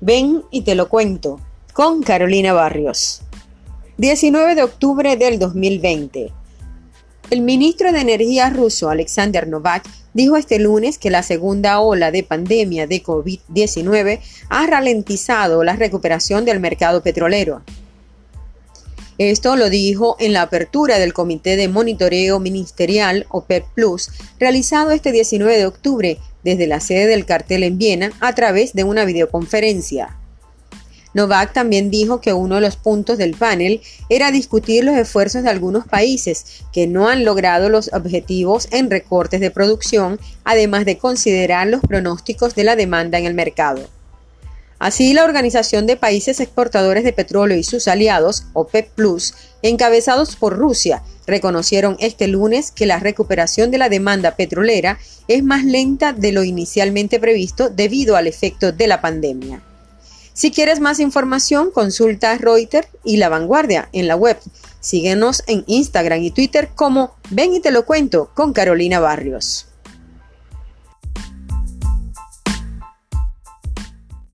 Ven y te lo cuento con Carolina Barrios. 19 de octubre del 2020. El ministro de Energía ruso Alexander Novak dijo este lunes que la segunda ola de pandemia de COVID-19 ha ralentizado la recuperación del mercado petrolero. Esto lo dijo en la apertura del Comité de Monitoreo Ministerial OPEP Plus, realizado este 19 de octubre desde la sede del cartel en Viena a través de una videoconferencia. Novak también dijo que uno de los puntos del panel era discutir los esfuerzos de algunos países que no han logrado los objetivos en recortes de producción, además de considerar los pronósticos de la demanda en el mercado. Así, la Organización de Países Exportadores de Petróleo y sus aliados, OPEP Plus, encabezados por Rusia, reconocieron este lunes que la recuperación de la demanda petrolera es más lenta de lo inicialmente previsto debido al efecto de la pandemia. Si quieres más información, consulta Reuters y La Vanguardia en la web. Síguenos en Instagram y Twitter como Ven y te lo cuento con Carolina Barrios.